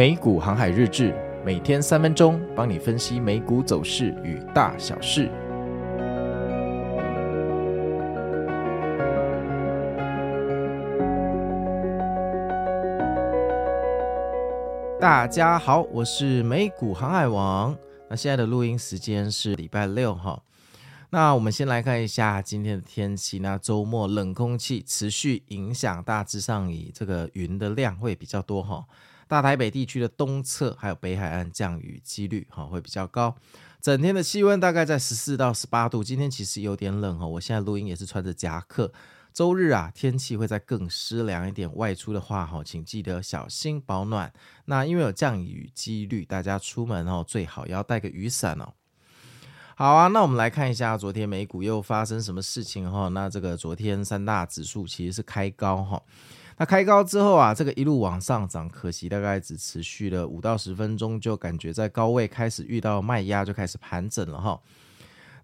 美股航海日志，每天三分钟，帮你分析美股走势与大小事。大家好，我是美股航海王。那现在的录音时间是礼拜六哈。那我们先来看一下今天的天气。那周末冷空气持续影响，大致上以这个云的量会比较多哈。大台北地区的东侧还有北海岸降雨几率哈会比较高，整天的气温大概在十四到十八度。今天其实有点冷哈，我现在录音也是穿着夹克。周日啊，天气会再更湿凉一点，外出的话哈，请记得小心保暖。那因为有降雨几率，大家出门哦最好要带个雨伞哦。好啊，那我们来看一下昨天美股又发生什么事情哈。那这个昨天三大指数其实是开高哈。那开高之后啊，这个一路往上涨，可惜大概只持续了五到十分钟，就感觉在高位开始遇到卖压，就开始盘整了哈。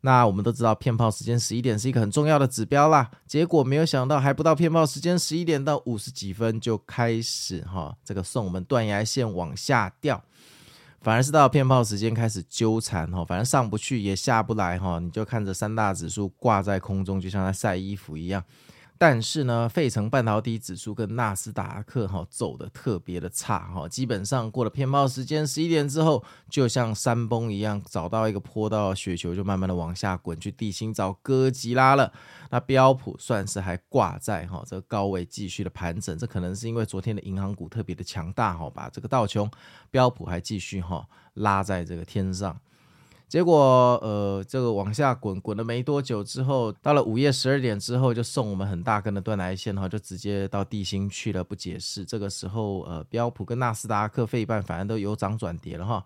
那我们都知道，骗炮时间十一点是一个很重要的指标啦。结果没有想到，还不到骗炮时间十一点到五十几分就开始哈，这个送我们断崖线往下掉，反而是到骗炮时间开始纠缠哈，反正上不去也下不来哈，你就看着三大指数挂在空中，就像在晒衣服一样。但是呢，费城半导体指数跟纳斯达克哈走的特别的差哈，基本上过了骗炮时间十一点之后，就像山崩一样，找到一个坡道，雪球就慢慢的往下滚，去地心找哥吉拉了。那标普算是还挂在哈这个高位继续的盘整，这可能是因为昨天的银行股特别的强大哈，把这个道琼标普还继续哈拉在这个天上。结果，呃，这个往下滚，滚了没多久之后，到了午夜十二点之后，就送我们很大根的断崖线哈，就直接到地心去了，不解释。这个时候，呃，标普跟纳斯达克、费半反而都有涨转跌了哈。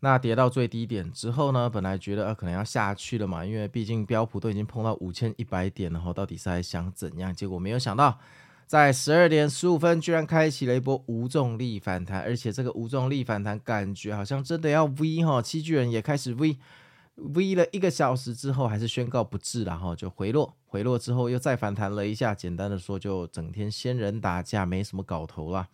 那跌到最低点之后呢，本来觉得呃可能要下去了嘛，因为毕竟标普都已经碰到五千一百点了哈，到底是还想怎样？结果没有想到。在十二点十五分，居然开启了一波无重力反弹，而且这个无重力反弹感觉好像真的要 V 哈，七巨人也开始 V，V 了一个小时之后，还是宣告不治了哈，就回落，回落之后又再反弹了一下，简单的说就整天仙人打架，没什么搞头了。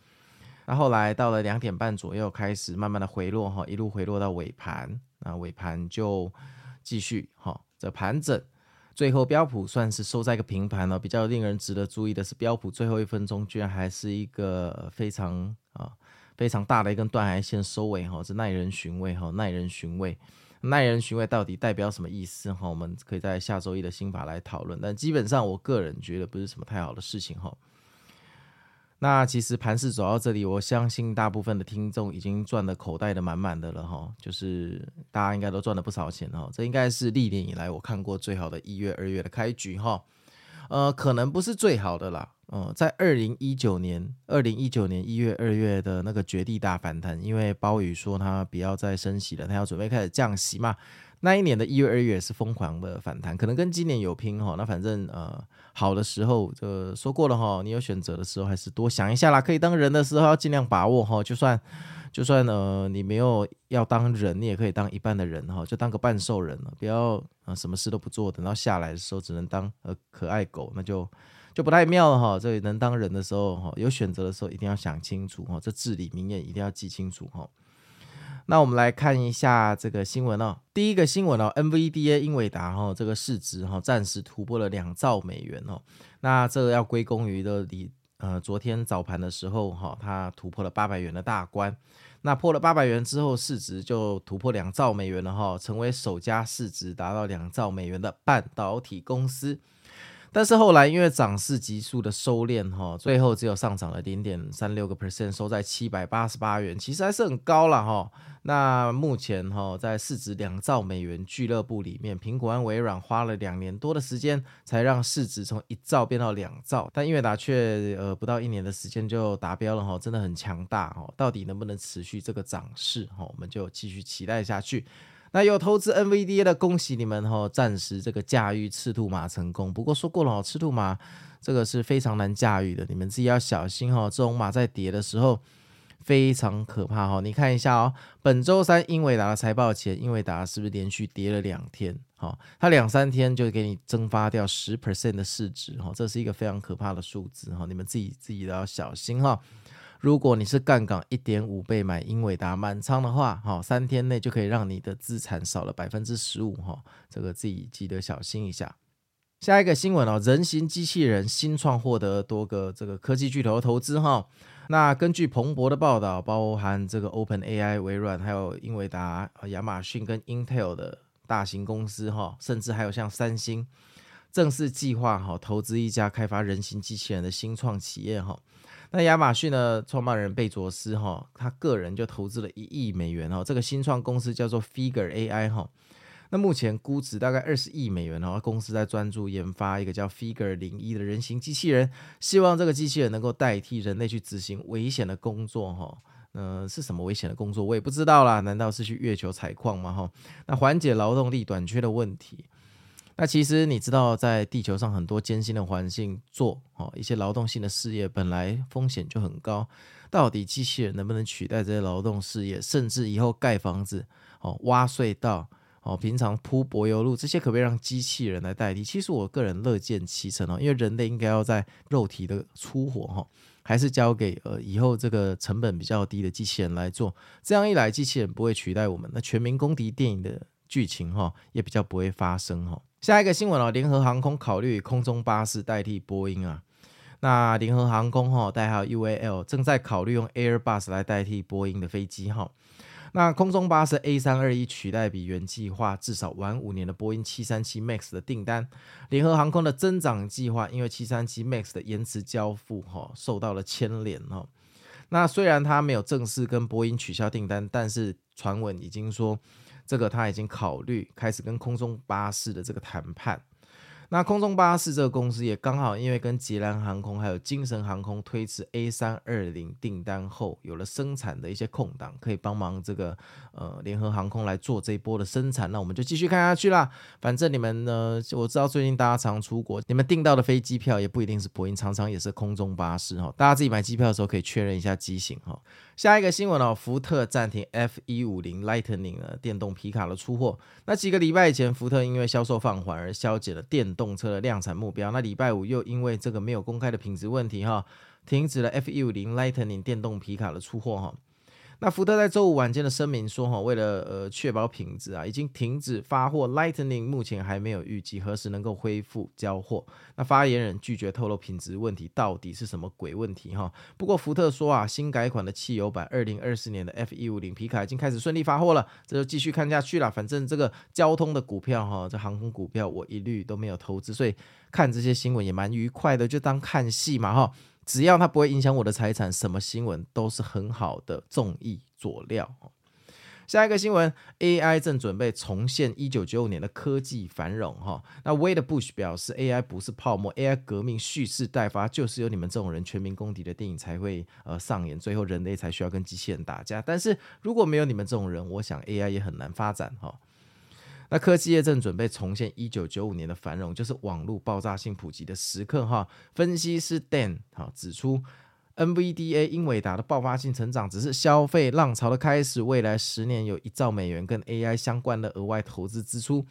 那后来到了两点半左右，开始慢慢的回落哈，一路回落到尾盘，那尾盘就继续哈这盘整。最后标普算是收在一个平盘了，比较令人值得注意的是，标普最后一分钟居然还是一个非常啊非常大的一根断崖线收尾哈，这耐人寻味哈，耐人寻味，耐人寻味到底代表什么意思哈？我们可以在下周一的新法来讨论，但基本上我个人觉得不是什么太好的事情哈。那其实盘势走到这里，我相信大部分的听众已经赚的口袋的满满的了哈，就是大家应该都赚了不少钱哈，这应该是历年以来我看过最好的一月、二月的开局哈，呃，可能不是最好的啦，嗯，在二零一九年、二零一九年一月、二月的那个绝地大反弹，因为鲍宇说他不要再升息了，他要准备开始降息嘛。那一年的一月、二月是疯狂的反弹，可能跟今年有拼哈。那反正呃，好的时候就说过了哈，你有选择的时候还是多想一下啦。可以当人的时候要尽量把握哈，就算就算呃你没有要当人，你也可以当一半的人哈，就当个半兽人了，不要啊什么事都不做，等到下来的时候只能当呃可爱狗，那就就不太妙了哈。这里能当人的时候哈，有选择的时候一定要想清楚哈，这至理名言一定要记清楚哈。那我们来看一下这个新闻哦。第一个新闻哦，NVDA 英伟达哈这个市值哈暂时突破了两兆美元哦。那这个要归功于的你呃昨天早盘的时候哈，它突破了八百元的大关。那破了八百元之后，市值就突破两兆美元了哈，成为首家市值达到两兆美元的半导体公司。但是后来因为涨势急速的收敛哈，最后只有上涨了零点三六个 percent，收在七百八十八元，其实还是很高了哈。那目前哈在市值两兆美元俱乐部里面，苹果和微软花了两年多的时间才让市值从一兆变到两兆，但英伟达却呃不到一年的时间就达标了哈，真的很强大哈。到底能不能持续这个涨势哈，我们就继续期待下去。那有投资 NVDA 的，恭喜你们哈，暂时这个驾驭赤兔马成功。不过说过了哦，赤兔马这个是非常难驾驭的，你们自己要小心哈。这种马在跌的时候非常可怕哈。你看一下哦，本周三英伟达的财报前，英伟达是不是连续跌了两天？哈，它两三天就给你蒸发掉十 percent 的市值哈，这是一个非常可怕的数字哈。你们自己自己都要小心哈。如果你是杠杆一点五倍买英伟达满仓的话，哈，三天内就可以让你的资产少了百分之十五，哈，这个自己记得小心一下。下一个新闻哦，人形机器人新创获得多个这个科技巨头投资，哈。那根据彭博的报道，包含这个 OpenAI、微软，还有英伟达、亚马逊跟 Intel 的大型公司，哈，甚至还有像三星。正式计划哈投资一家开发人形机器人的新创企业哈，那亚马逊的创办人贝佐斯哈，他个人就投资了一亿美元哈，这个新创公司叫做 Figure AI 哈，那目前估值大概二十亿美元哈，公司在专注研发一个叫 Figure 零一的人形机器人，希望这个机器人能够代替人类去执行危险的工作哈，呃是什么危险的工作我也不知道啦，难道是去月球采矿吗哈？那缓解劳动力短缺的问题。那其实你知道，在地球上很多艰辛的环境做哦一些劳动性的事业，本来风险就很高。到底机器人能不能取代这些劳动事业？甚至以后盖房子、哦挖隧道、哦平常铺柏油路，这些可不可以让机器人来代替？其实我个人乐见其成哦，因为人类应该要在肉体的粗活哈，还是交给呃以后这个成本比较低的机器人来做。这样一来，机器人不会取代我们。那全民公敌电影的剧情哈，也比较不会发生哈。下一个新闻哦，联合航空考虑空中巴士代替波音啊。那联合航空哈代号 UAL 正在考虑用 Airbus 来代替波音的飞机哈。那空中巴士 A 三二一取代比原计划至少晚五年的波音七三七 MAX 的订单。联合航空的增长计划因为七三七 MAX 的延迟交付哈受到了牵连哈。那虽然他没有正式跟波音取消订单，但是传闻已经说。这个他已经考虑开始跟空中巴士的这个谈判。那空中巴士这个公司也刚好因为跟捷蓝航空还有精神航空推迟 A 三二零订单后，有了生产的一些空档，可以帮忙这个呃联合航空来做这一波的生产。那我们就继续看下去啦。反正你们呢，我知道最近大家常出国，你们订到的飞机票也不一定是波音，常常也是空中巴士哈。大家自己买机票的时候可以确认一下机型哈。下一个新闻哦，福特暂停 F 一五零 Lightning 的电动皮卡的出货。那几个礼拜以前，福特因为销售放缓而削减了电动车的量产目标。那礼拜五又因为这个没有公开的品质问题哈，停止了 F 一五零 Lightning 电动皮卡的出货哈。那福特在周五晚间的声明说，哈，为了呃确保品质啊，已经停止发货。Lightning 目前还没有预计何时能够恢复交货。那发言人拒绝透露品质问题到底是什么鬼问题哈。不过福特说啊，新改款的汽油版二零二四年的 F 一五零皮卡已经开始顺利发货了。这就继续看下去了。反正这个交通的股票哈，这航空股票我一律都没有投资，所以看这些新闻也蛮愉快的，就当看戏嘛哈。只要它不会影响我的财产，什么新闻都是很好的综艺佐料。下一个新闻，AI 正准备重现一九九五年的科技繁荣。哈，那 Wade Bush 表示，AI 不是泡沫，AI 革命蓄势待发，就是有你们这种人全民公敌的电影才会呃上演，最后人类才需要跟机器人打架。但是如果没有你们这种人，我想 AI 也很难发展。哈。那科技业正准备重现一九九五年的繁荣，就是网络爆炸性普及的时刻哈。分析师 Dan 哈指出，NVDA 英伟达的爆发性成长只是消费浪潮的开始，未来十年有一兆美元跟 AI 相关的额外投资支出。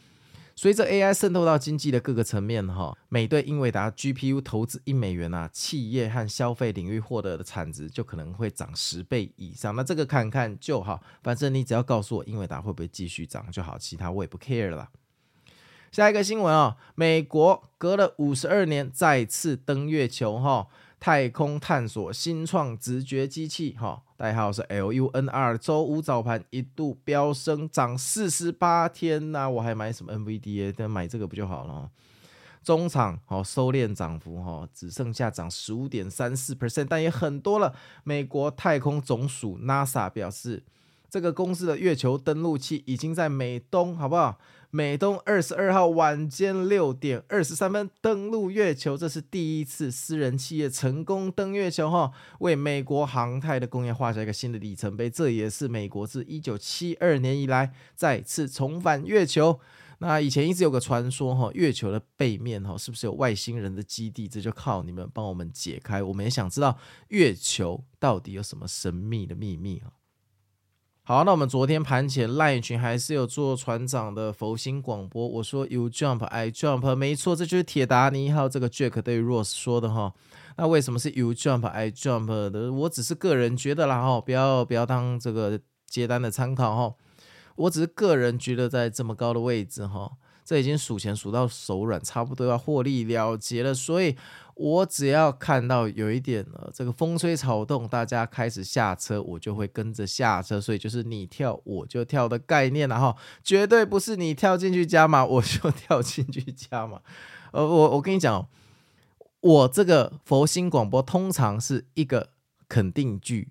随着 AI 渗透到经济的各个层面，哈，每对英伟达 GPU 投资一美元啊，企业和消费领域获得的产值就可能会涨十倍以上。那这个看看就好，反正你只要告诉我英伟达会不会继续涨就好，其他我也不 care 了。下一个新闻啊，美国隔了五十二年再次登月球，哈。太空探索新创直觉机器，哈，代号是 LUNR。周五早盘一度飙升，涨四十八天呐、我还买什么 NVDA？但买这个不就好了？中场好收敛涨幅，哈，只剩下涨十五点三四 percent，但也很多了。美国太空总署 NASA 表示，这个公司的月球登陆器已经在美东，好不好？美东二十二号晚间六点二十三分登陆月球，这是第一次私人企业成功登月球哈，为美国航太的工业画下一个新的里程碑。这也是美国自一九七二年以来再次重返月球。那以前一直有个传说哈，月球的背面哈是不是有外星人的基地？这就靠你们帮我们解开。我们也想知道月球到底有什么神秘的秘密哈。好，那我们昨天盘前 LINE 群还是有做船长的佛心广播。我说 You jump, I jump，没错，这就是铁达尼号这个 Jack 对 Rose 说的哈。那为什么是 You jump, I jump 的？我只是个人觉得啦哈，不要不要当这个接单的参考哈。我只是个人觉得在这么高的位置哈。这已经数钱数到手软，差不多要获利了结了，所以我只要看到有一点呃，这个风吹草动，大家开始下车，我就会跟着下车，所以就是你跳我就跳的概念，了哈绝对不是你跳进去加码，我就跳进去加码。呃，我我跟你讲，我这个佛心广播通常是一个肯定句，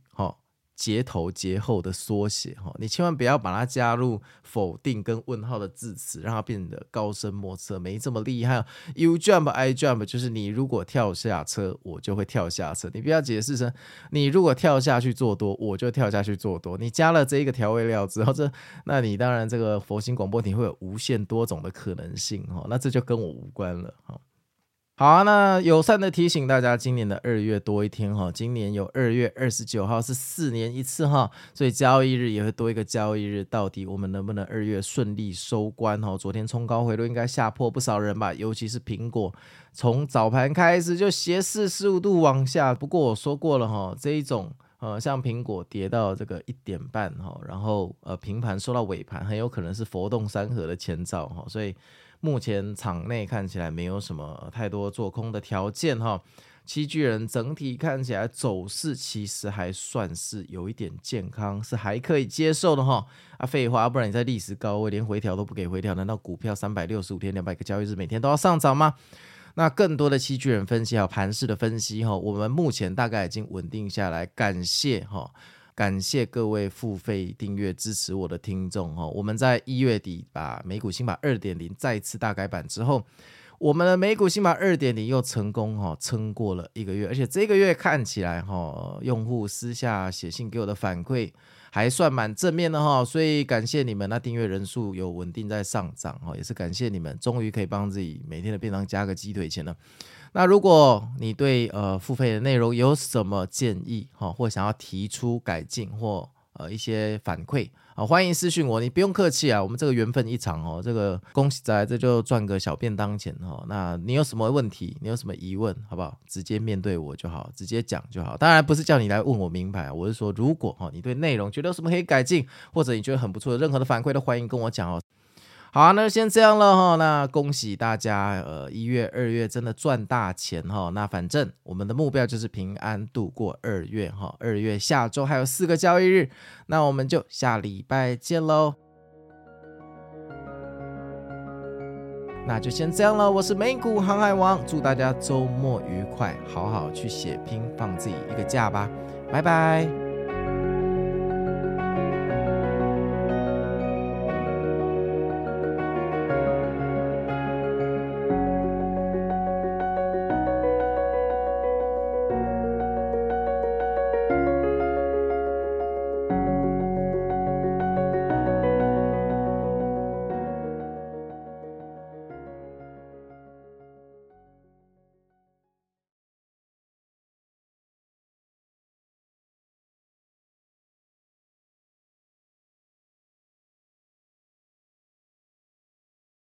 节头节后的缩写哈，你千万不要把它加入否定跟问号的字词，让它变得高深莫测，没这么厉害。You jump, I jump，就是你如果跳下车，我就会跳下车。你不要解释成你如果跳下去做多，我就跳下去做多。你加了这一个调味料之后，这那你当然这个佛心广播你会有无限多种的可能性哈，那这就跟我无关了哈。好啊，那友善的提醒大家，今年的二月多一天哈，今年有二月二十九号是四年一次哈，所以交易日也会多一个交易日。到底我们能不能二月顺利收官哈？昨天冲高回落，应该吓破不少人吧？尤其是苹果，从早盘开始就斜四十五度往下。不过我说过了哈，这一种呃，像苹果跌到这个一点半哈，然后呃平盘收到尾盘，很有可能是佛动山河的前兆哈，所以。目前场内看起来没有什么太多做空的条件哈，七巨人整体看起来走势其实还算是有一点健康，是还可以接受的哈。啊，废话，不然你在历史高位连回调都不给回调，难道股票三百六十五天两百个交易日每天都要上涨吗？那更多的七巨人分析还有盘势的分析哈，我们目前大概已经稳定下来，感谢哈。感谢各位付费订阅支持我的听众哈，我们在一月底把美股新版二点零再次大改版之后，我们的美股新版二点零又成功哈撑过了一个月，而且这个月看起来哈，用户私下写信给我的反馈还算蛮正面的哈，所以感谢你们，那订阅人数有稳定在上涨哈，也是感谢你们，终于可以帮自己每天的便当加个鸡腿钱了。那如果你对呃付费的内容有什么建议哈，或想要提出改进或呃一些反馈啊，欢迎私信我，你不用客气啊，我们这个缘分一场哦，这个恭喜在这就赚个小便当钱哈。那你有什么问题，你有什么疑问，好不好？直接面对我就好，直接讲就好。当然不是叫你来问我明白，我是说如果哈你对内容觉得有什么可以改进，或者你觉得很不错的任何的反馈都欢迎跟我讲哦。好，那先这样了哈。那恭喜大家，呃，一月、二月真的赚大钱哈。那反正我们的目标就是平安度过二月哈。二月下周还有四个交易日，那我们就下礼拜见喽。那就先这样了，我是美股航海王，祝大家周末愉快，好好去血拼，放自己一个假吧，拜拜。